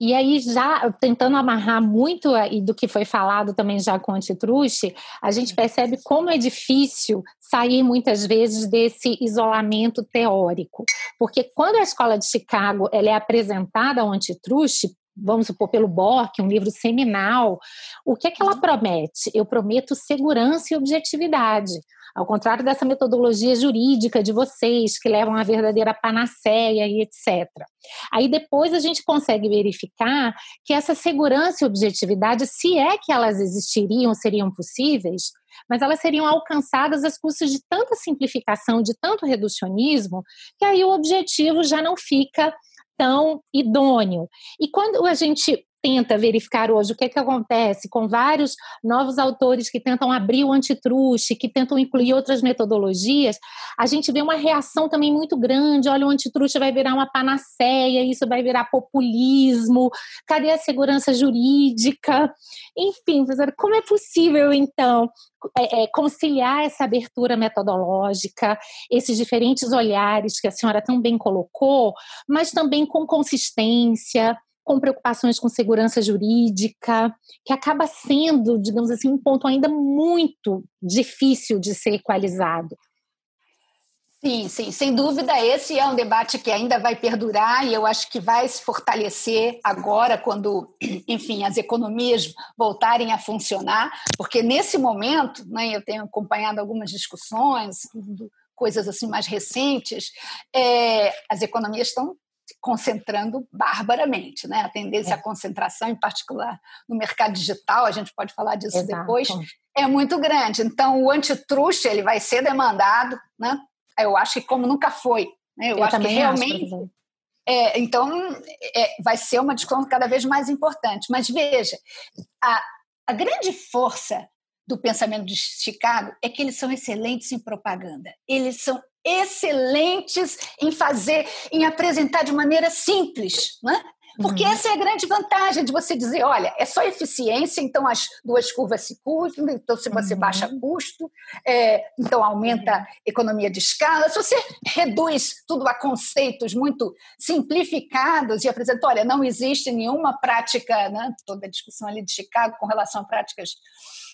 Speaker 2: E aí, já tentando amarrar muito do que foi falado também já com o antitruste, a gente percebe como é difícil sair muitas vezes desse isolamento teórico. Porque quando a escola de Chicago ela é apresentada ao antitruste, vamos supor, pelo Bork, um livro seminal, o que é que ela uhum. promete? Eu prometo segurança e objetividade. Ao contrário dessa metodologia jurídica de vocês, que levam a verdadeira panaceia e etc. Aí depois a gente consegue verificar que essa segurança e objetividade, se é que elas existiriam, seriam possíveis, mas elas seriam alcançadas às custas de tanta simplificação, de tanto reducionismo, que aí o objetivo já não fica tão idôneo. E quando a gente tenta verificar hoje o que, é que acontece com vários novos autores que tentam abrir o antitruste, que tentam incluir outras metodologias, a gente vê uma reação também muito grande. Olha, o antitruste vai virar uma panaceia, isso vai virar populismo, cadê a segurança jurídica? Enfim, como é possível, então, é, é, conciliar essa abertura metodológica, esses diferentes olhares que a senhora tão bem colocou, mas também com consistência, com preocupações com segurança jurídica, que acaba sendo, digamos assim, um ponto ainda muito difícil de ser equalizado.
Speaker 3: Sim, sim, sem dúvida, esse é um debate que ainda vai perdurar e eu acho que vai se fortalecer agora, quando, *clears throat* enfim, as economias voltarem a funcionar, porque nesse momento, né, eu tenho acompanhado algumas discussões, coisas assim mais recentes, é, as economias estão concentrando barbaramente, né? A tendência é. à concentração, em particular no mercado digital, a gente pode falar disso Exato. depois, é muito grande. Então, o antitruste ele vai ser demandado, né? Eu acho que como nunca foi. Né? Eu, Eu acho que realmente. Acho, é, então, é, vai ser uma discussão cada vez mais importante. Mas veja, a, a grande força do pensamento de Chicago é que eles são excelentes em propaganda. Eles são excelentes em fazer, em apresentar de maneira simples, né? Porque uhum. essa é a grande vantagem de você dizer, olha, é só eficiência, então as duas curvas se cruzam, então se você uhum. baixa custo, é, então aumenta uhum. economia de escala. Se você reduz tudo a conceitos muito simplificados e apresenta, olha, não existe nenhuma prática, né, toda a discussão ali de Chicago com relação a práticas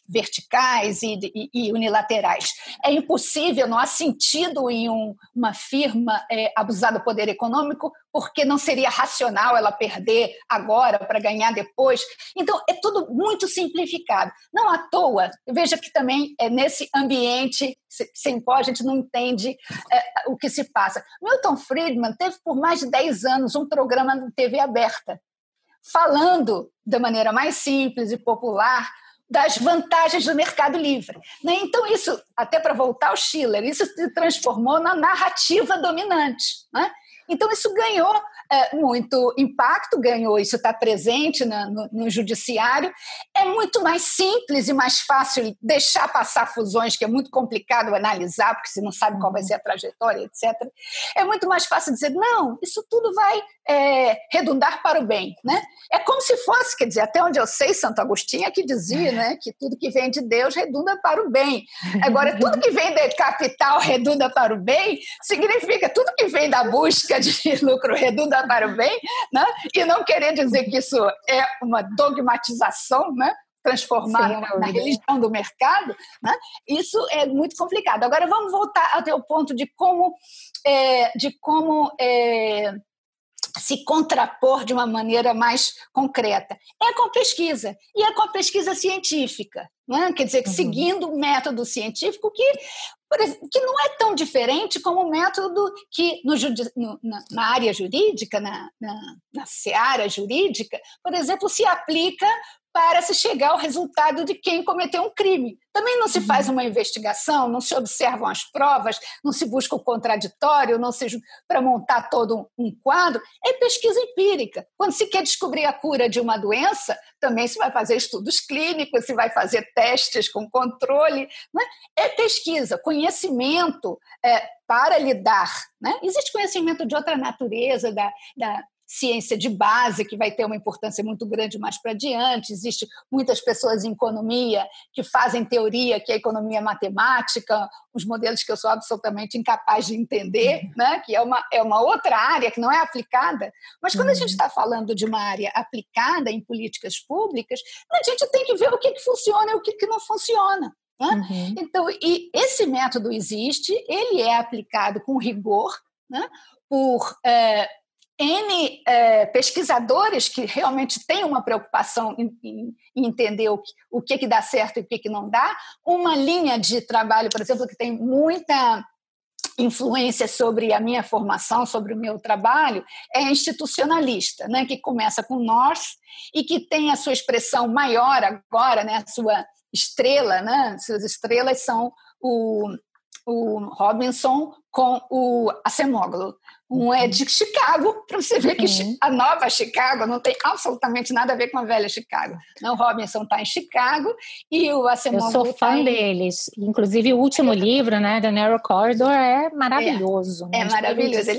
Speaker 3: verticais e, e, e, unilaterais. É impossível, não há sentido em um, uma firma é, abusar do poder econômico, porque não seria racional ela perder agora para ganhar depois. Então, é tudo muito simplificado. Não à toa, veja que também é nesse ambiente sem pó, a gente não entende é, o que se passa. Milton Friedman teve por mais de 10 anos um programa na TV aberta, falando da maneira mais simples e popular das vantagens do mercado livre. Né? Então, isso, até para voltar ao Schiller, isso se transformou na narrativa dominante. Né? Então, isso ganhou é, muito impacto, ganhou, isso está presente na, no, no, judiciário. É muito mais simples e mais fácil deixar passar fusões, que é muito complicado analisar, porque você não sabe qual vai uhum. ser a trajetória, etc. É muito mais fácil dizer, não, isso tudo vai é, redundar para o bem. Né? É como se fosse, quer dizer, até onde eu sei, Santo Agostinho é que dizia né, que tudo que vem de Deus redunda para o bem. Agora, tudo que vem de capital redunda para o bem, significa tudo que vem da busca de lucro redunda para o bem, né? e não querer dizer que isso é uma dogmatização, né? transformar Sim, na religião do mercado, né? isso é muito complicado. Agora vamos voltar até o ponto de como, é, de como é, se contrapor de uma maneira mais concreta. É com pesquisa, e é com pesquisa científica. Né? Quer dizer, uhum. seguindo o método científico, que que não é tão diferente como o método que no, no, na, na, área jurídica, na, na, na seara jurídica, por exemplo, se aplica para se chegar ao resultado de quem cometeu um crime. Também não se faz uhum. uma investigação, não se observam as provas, não se busca o contraditório, não se para montar todo um quadro. É pesquisa empírica. Quando se quer descobrir a cura de uma doença, também se vai fazer estudos clínicos, se vai fazer testes com controle. Né? É pesquisa, conhecimento é, para lidar. Né? Existe conhecimento de outra natureza, da, da ciência de base, que vai ter uma importância muito grande mais para adiante. Existem muitas pessoas em economia que fazem teoria, que é economia matemática, os modelos que eu sou absolutamente incapaz de entender, uhum. né? que é uma, é uma outra área que não é aplicada. Mas quando a gente está uhum. falando de uma área aplicada em políticas públicas, a gente tem que ver o que, que funciona e o que, que não funciona. Né? Uhum. Então, e esse método existe, ele é aplicado com rigor, né? por é, N é, pesquisadores que realmente têm uma preocupação em, em, em entender o que, o que, que dá certo e o que, que não dá. Uma linha de trabalho, por exemplo, que tem muita influência sobre a minha formação, sobre o meu trabalho, é institucionalista, né, que começa com nós e que tem a sua expressão maior agora, né, a sua estrela, né, suas estrelas são o, o Robinson com o Acemoglu. Um é de Chicago, para você ver que uhum. a nova Chicago não tem absolutamente nada a ver com a velha Chicago. Não, o Robinson está em Chicago e o Acemoglu
Speaker 2: Eu sou
Speaker 3: tá
Speaker 2: fã tá deles. Inclusive, o último é. livro, né, The Narrow Corridor, é maravilhoso.
Speaker 3: É, né? é maravilhoso.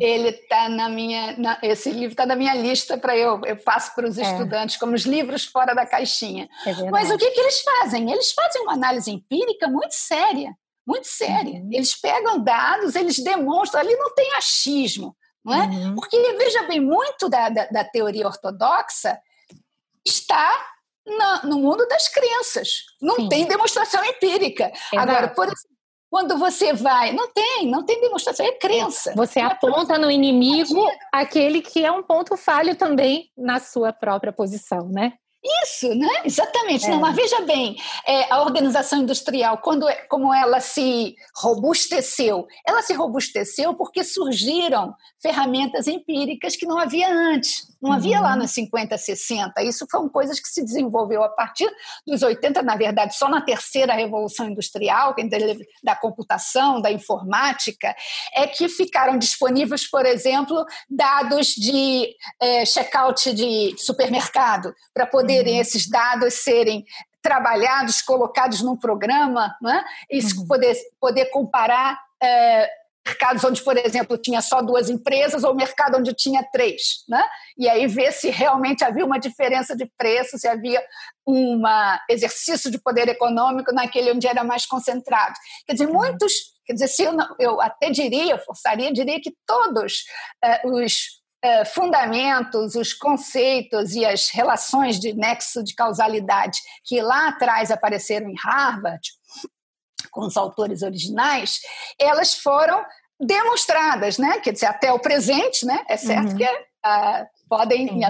Speaker 3: Ele está na minha... Na, esse livro está na minha lista para eu... Eu passo para os é. estudantes como os livros fora da caixinha. É Mas o que, que eles fazem? Eles fazem uma análise empírica muito séria muito séria. Uhum. Eles pegam dados, eles demonstram, ali não tem achismo, não é? Uhum. Porque, veja bem, muito da, da, da teoria ortodoxa está na, no mundo das crenças. Não Sim. tem demonstração empírica. Exato. Agora, por exemplo, quando você vai, não tem, não tem demonstração, é crença.
Speaker 2: Você
Speaker 3: é
Speaker 2: aponta no inimigo aquele que é um ponto falho também na sua própria posição, né?
Speaker 3: Isso, né? Exatamente. É. Não, mas veja bem, é, a organização industrial, quando, é, como ela se robusteceu, ela se robusteceu porque surgiram ferramentas empíricas que não havia antes. Não uhum. havia lá nos 50, 60. Isso foram coisas que se desenvolveu a partir dos 80, na verdade, só na terceira revolução industrial, da computação, da informática, é que ficaram disponíveis, por exemplo, dados de é, check-out de supermercado, para poderem uhum. esses dados serem trabalhados, colocados num programa, né? e uhum. poder, poder comparar é, mercados onde, por exemplo, tinha só duas empresas ou mercado onde tinha três, né? E aí ver se realmente havia uma diferença de preço, se havia um exercício de poder econômico naquele onde era mais concentrado. Quer dizer, muitos, quer dizer, se eu, não, eu até diria, forçaria, diria que todos uh, os uh, fundamentos, os conceitos e as relações de nexo de causalidade que lá atrás apareceram em Harvard, com os autores originais, elas foram demonstradas, né? Quer dizer, até o presente, né? É certo uhum. que uh, podem em,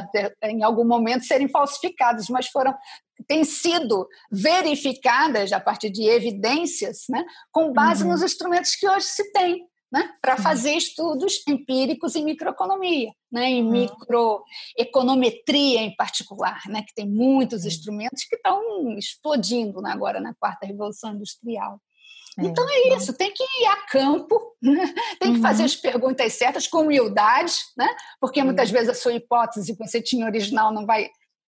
Speaker 3: em, algum momento serem falsificadas, mas foram têm sido verificadas a partir de evidências, né? Com base uhum. nos instrumentos que hoje se tem. Né, para fazer estudos empíricos em microeconomia, né, em uhum. microeconometria em particular, né, que tem muitos instrumentos que estão explodindo né, agora na quarta revolução industrial. É, então é isso, tem que ir a campo, né? tem que uhum. fazer as perguntas certas com humildade, né? porque muitas vezes a sua hipótese que você tinha original não vai,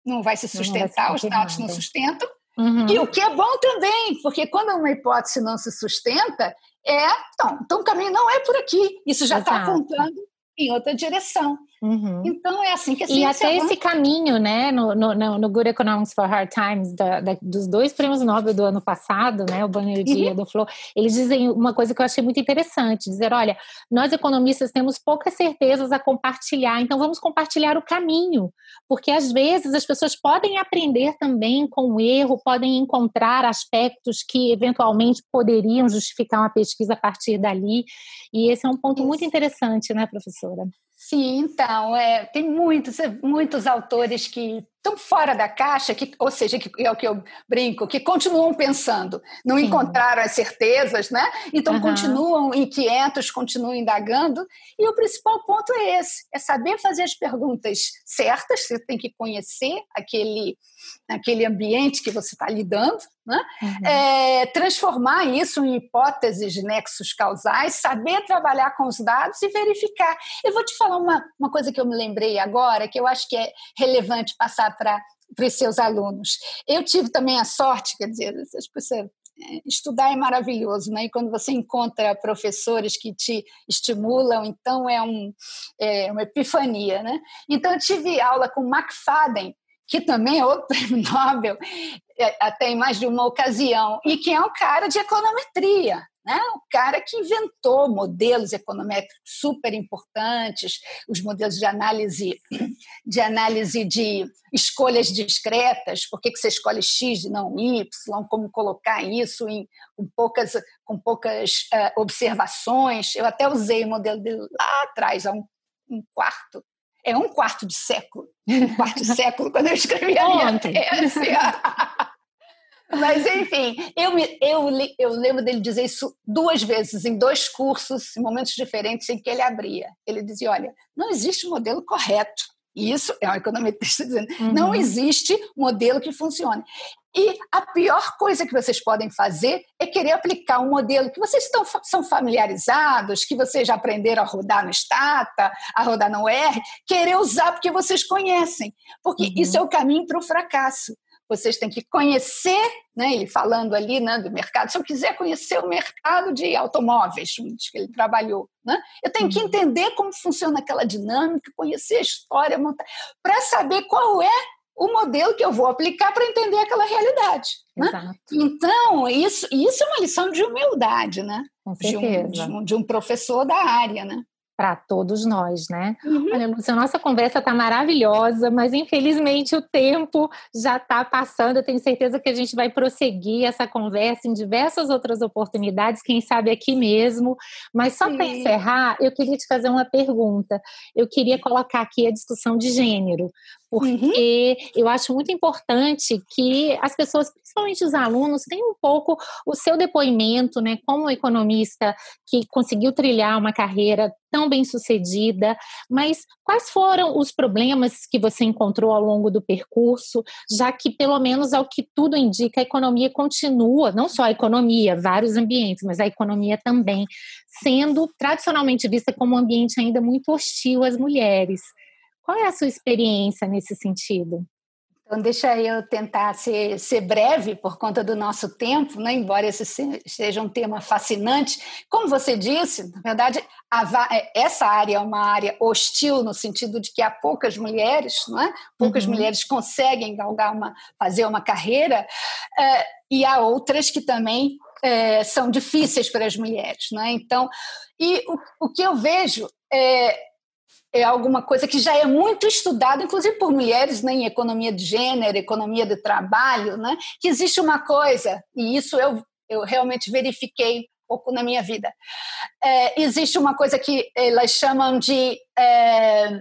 Speaker 3: não vai se sustentar, vai os dados não sustentam. Uhum. E o que é bom também, porque quando uma hipótese não se sustenta, é, então, então o caminho não é por aqui, isso já está apontando em outra direção. Uhum. Então é assim que a
Speaker 2: E até esse caminho, né, no, no, no Good Economics for Hard Times, da, da, dos dois prêmios Nobel do ano passado, né, o Banner Dia uhum. do Flow, eles dizem uma coisa que eu achei muito interessante, dizer, olha, nós economistas temos poucas certezas a compartilhar, então vamos compartilhar o caminho, porque às vezes as pessoas podem aprender também com o erro, podem encontrar aspectos que eventualmente poderiam justificar uma pesquisa a partir dali, e esse é um ponto Isso. muito interessante, né, professora?
Speaker 3: Sim, então, é, tem muitos, muitos autores que tão fora da caixa, que, ou seja, que é o que eu brinco, que continuam pensando, não Sim. encontraram as certezas, né? Então uhum. continuam inquietos, continuam indagando. E o principal ponto é esse: é saber fazer as perguntas certas. Você tem que conhecer aquele, aquele ambiente que você está lidando, né? Uhum. É, transformar isso em hipóteses de nexos causais, saber trabalhar com os dados e verificar. Eu vou te falar uma, uma coisa que eu me lembrei agora, que eu acho que é relevante passar para os seus alunos. Eu tive também a sorte, quer dizer, é, estudar é maravilhoso, né? E quando você encontra professores que te estimulam, então é, um, é uma epifania, né? Então eu tive aula com McFadden, que também é outro *laughs* prêmio Nobel, é, até em mais de uma ocasião, e que é um cara de econometria, né? o cara que inventou modelos econométricos super importantes, os modelos de análise *clears throat* de análise de escolhas discretas, por que, que você escolhe X e não Y, como colocar isso em, com poucas, com poucas uh, observações. Eu até usei o modelo dele lá atrás, há um, um quarto é um quarto de século. *laughs* Um quarto de século, quando eu escrevi a minha tese. *laughs* Mas, enfim, eu, me, eu, eu lembro dele dizer isso duas vezes, em dois cursos, em momentos diferentes em que ele abria. Ele dizia: olha, não existe modelo correto. Isso é um economista dizendo: uhum. não existe modelo que funcione. E a pior coisa que vocês podem fazer é querer aplicar um modelo que vocês estão, são familiarizados, que vocês já aprenderam a rodar no Stata, a rodar no R, querer usar porque vocês conhecem. Porque uhum. isso é o caminho para o fracasso vocês têm que conhecer, né, ele falando ali né, do mercado, se eu quiser conhecer o mercado de automóveis, que ele trabalhou, né, eu tenho que uhum. entender como funciona aquela dinâmica, conhecer a história, para saber qual é o modelo que eu vou aplicar para entender aquela realidade. Né? Então, isso, isso é uma lição de humildade, né? De um, de, um, de um professor da área, né?
Speaker 2: Para todos nós, né? Uhum. Olha, Lúcia, a nossa conversa está maravilhosa, mas infelizmente o tempo já está passando. Eu tenho certeza que a gente vai prosseguir essa conversa em diversas outras oportunidades, quem sabe aqui mesmo. Mas só para encerrar, eu queria te fazer uma pergunta. Eu queria colocar aqui a discussão de gênero, porque uhum. eu acho muito importante que as pessoas, principalmente os alunos, tenham um pouco o seu depoimento, né, como economista que conseguiu trilhar uma carreira tão bem sucedida, mas quais foram os problemas que você encontrou ao longo do percurso, já que, pelo menos ao que tudo indica, a economia continua, não só a economia, vários ambientes, mas a economia também, sendo tradicionalmente vista como um ambiente ainda muito hostil às mulheres. Qual é a sua experiência nesse sentido?
Speaker 3: Então, deixa eu tentar ser, ser breve por conta do nosso tempo, né? embora esse seja um tema fascinante. Como você disse, na verdade, a, é, essa área é uma área hostil no sentido de que há poucas mulheres, não é? poucas uhum. mulheres conseguem galgar uma, fazer uma carreira, é, e há outras que também é, são difíceis para as mulheres. Não é? Então, e o, o que eu vejo é é alguma coisa que já é muito estudado, inclusive por mulheres, né, em economia de gênero, economia de trabalho, né, que existe uma coisa, e isso eu, eu realmente verifiquei pouco na minha vida. É, existe uma coisa que elas chamam de é,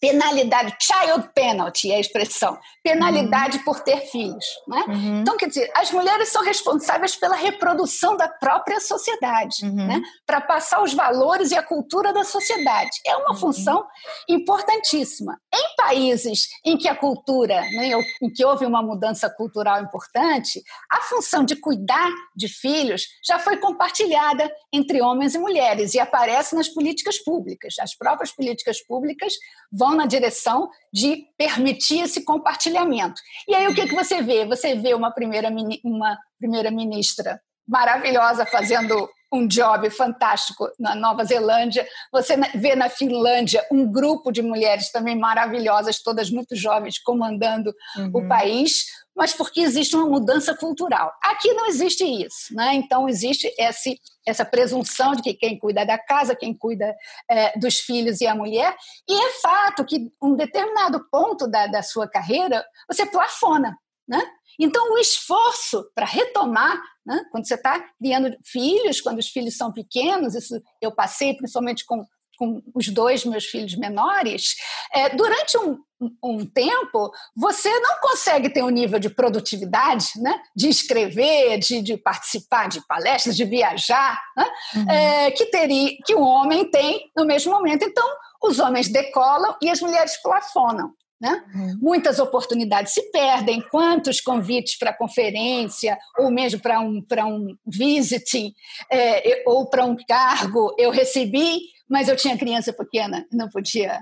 Speaker 3: penalidade, child penalty é a expressão, penalidade uhum. por ter filhos. Né? Uhum. Então, quer dizer, as mulheres são responsáveis pela reprodução da própria sociedade, uhum. né? para passar os valores e a cultura da sociedade. É uma uhum. função importantíssima. Em países em que a cultura, né, em que houve uma mudança cultural importante, a função de cuidar de filhos já foi compartilhada entre homens e mulheres e aparece nas políticas públicas. As próprias políticas públicas vão na direção de permitir esse compartilhamento. E aí o que, que você vê? Você vê uma primeira, uma primeira ministra maravilhosa fazendo um job fantástico na Nova Zelândia. Você vê na Finlândia um grupo de mulheres também maravilhosas, todas muito jovens, comandando uhum. o país, mas porque existe uma mudança cultural. Aqui não existe isso, né? Então existe esse, essa presunção de que quem cuida da casa, quem cuida é, dos filhos e a mulher, e é fato que um determinado ponto da, da sua carreira você plafona, né? Então, o esforço para retomar, né, quando você está criando filhos, quando os filhos são pequenos, isso eu passei principalmente com com os dois meus filhos menores, é, durante um, um tempo, você não consegue ter um nível de produtividade, né? de escrever, de, de participar de palestras, de viajar, né? uhum. é, que, teria, que o homem tem no mesmo momento. Então, os homens decolam e as mulheres plafonam. Né? Uhum. Muitas oportunidades se perdem, quantos convites para conferência, ou mesmo para um, um visiting, é, ou para um cargo eu recebi, mas eu tinha criança pequena, não podia,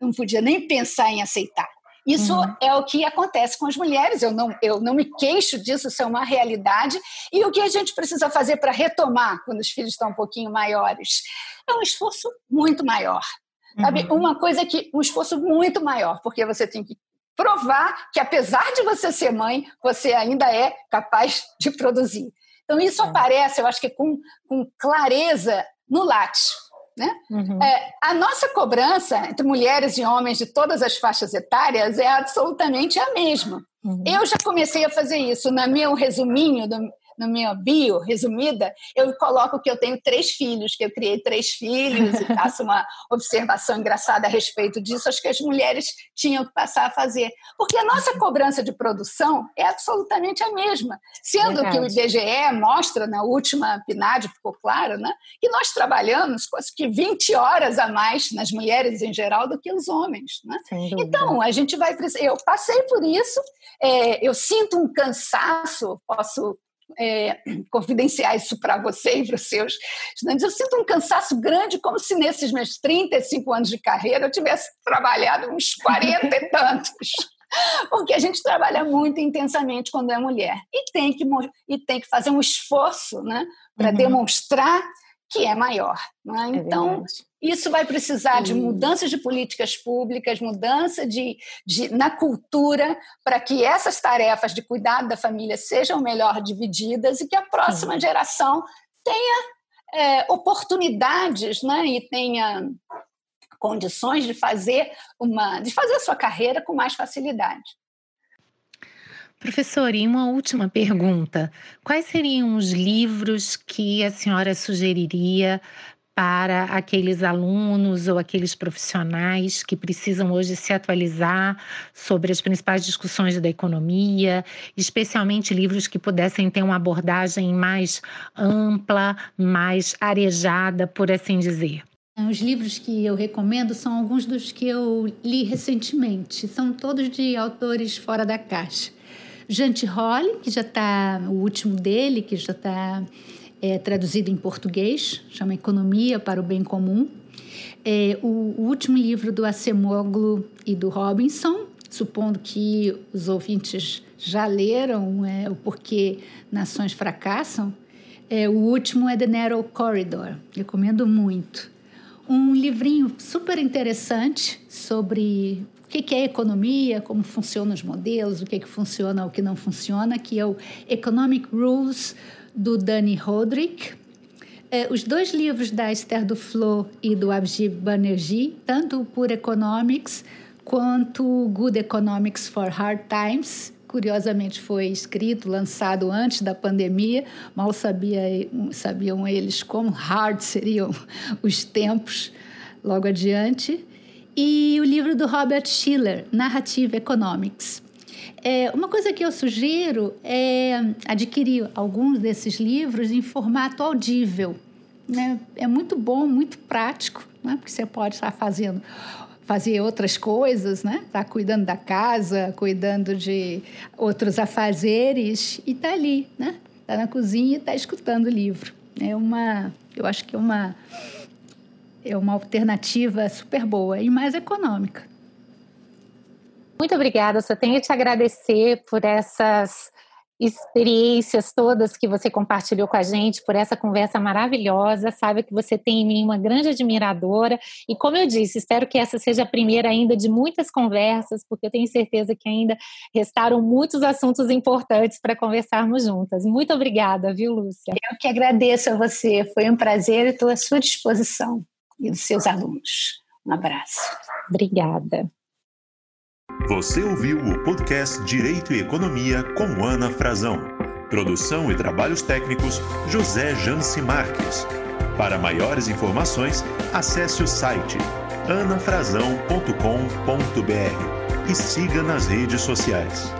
Speaker 3: não podia nem pensar em aceitar. Isso uhum. é o que acontece com as mulheres, eu não, eu não me queixo disso, isso é uma realidade. E o que a gente precisa fazer para retomar quando os filhos estão um pouquinho maiores? É um esforço muito maior. Sabe? Uhum. Uma coisa que um esforço muito maior, porque você tem que provar que apesar de você ser mãe, você ainda é capaz de produzir. Então isso é. aparece, eu acho que com, com clareza no Lattes. Né? Uhum. É, a nossa cobrança entre mulheres e homens de todas as faixas etárias é absolutamente a mesma. Uhum. Eu já comecei a fazer isso. No meu resuminho do, na minha bio resumida, eu coloco que eu tenho três filhos, que eu criei três filhos e faço uma observação engraçada a respeito disso. Acho que as mulheres tinham que passar a fazer. Porque a nossa cobrança de produção é absolutamente a mesma. Sendo Verdade. que o IBGE mostra, na última PNAD, ficou claro, né, que nós trabalhamos quase que 20 horas a mais nas mulheres em geral do que os homens. Né? Então, a gente vai. Eu passei por isso, é, eu sinto um cansaço, posso é, confidenciar isso para você e para os seus estudantes. Eu sinto um cansaço grande, como se nesses meus 35 anos de carreira eu tivesse trabalhado uns 40 e tantos. Porque a gente trabalha muito intensamente quando é mulher. E tem que, e tem que fazer um esforço né, para uhum. demonstrar que é maior. Né? É então, isso vai precisar de mudanças de políticas públicas, mudança de, de na cultura, para que essas tarefas de cuidado da família sejam melhor divididas e que a próxima Sim. geração tenha é, oportunidades né, e tenha condições de fazer uma de fazer a sua carreira com mais facilidade.
Speaker 2: Professor, e uma última pergunta: quais seriam os livros que a senhora sugeriria para aqueles alunos ou aqueles profissionais que precisam hoje se atualizar sobre as principais discussões da economia, especialmente livros que pudessem ter uma abordagem mais ampla, mais arejada, por assim dizer?
Speaker 4: Os livros que eu recomendo são alguns dos que eu li recentemente, são todos de autores fora da caixa. Jante Holly, que já está, o último dele, que já está é, traduzido em português, chama Economia para o Bem Comum. É, o, o, último livro do Acemoglu e do Robinson, supondo que os ouvintes já leram é, o Porquê Nações Fracassam, é, o último é The Narrow Corridor, recomendo muito. Um livrinho super interessante sobre o que é economia, como funcionam os modelos, o que, é que funciona, o que não funciona, que é o Economic Rules do Danny Roderick. É, os dois livros da Esther Duflo e do Abhijit Banerjee, tanto o Pure Economics quanto Good Economics for Hard Times, curiosamente foi escrito, lançado antes da pandemia, mal sabia, sabiam eles como hard seriam *laughs* os tempos logo adiante e o livro do Robert Schiller, Narrative Economics. É, uma coisa que eu sugiro é adquirir alguns desses livros em formato audível. Né? É muito bom, muito prático, né? porque você pode estar fazendo fazer outras coisas, né? Tá cuidando da casa, cuidando de outros afazeres e tá ali, né? Tá na cozinha e tá escutando o livro. É uma, eu acho que é uma é uma alternativa super boa e mais econômica.
Speaker 2: Muito obrigada, só tenho que te agradecer por essas experiências todas que você compartilhou com a gente, por essa conversa maravilhosa. Sabe que você tem em mim uma grande admiradora. E como eu disse, espero que essa seja a primeira ainda de muitas conversas, porque eu tenho certeza que ainda restaram muitos assuntos importantes para conversarmos juntas. Muito obrigada, viu, Lúcia?
Speaker 3: Eu que agradeço a você. Foi um prazer e estou à sua disposição e dos seus alunos. Um abraço.
Speaker 2: Obrigada.
Speaker 1: Você ouviu o podcast Direito e Economia com Ana Frazão. Produção e trabalhos técnicos José Jansi Marques. Para maiores informações, acesse o site anafrazão.com.br e siga nas redes sociais.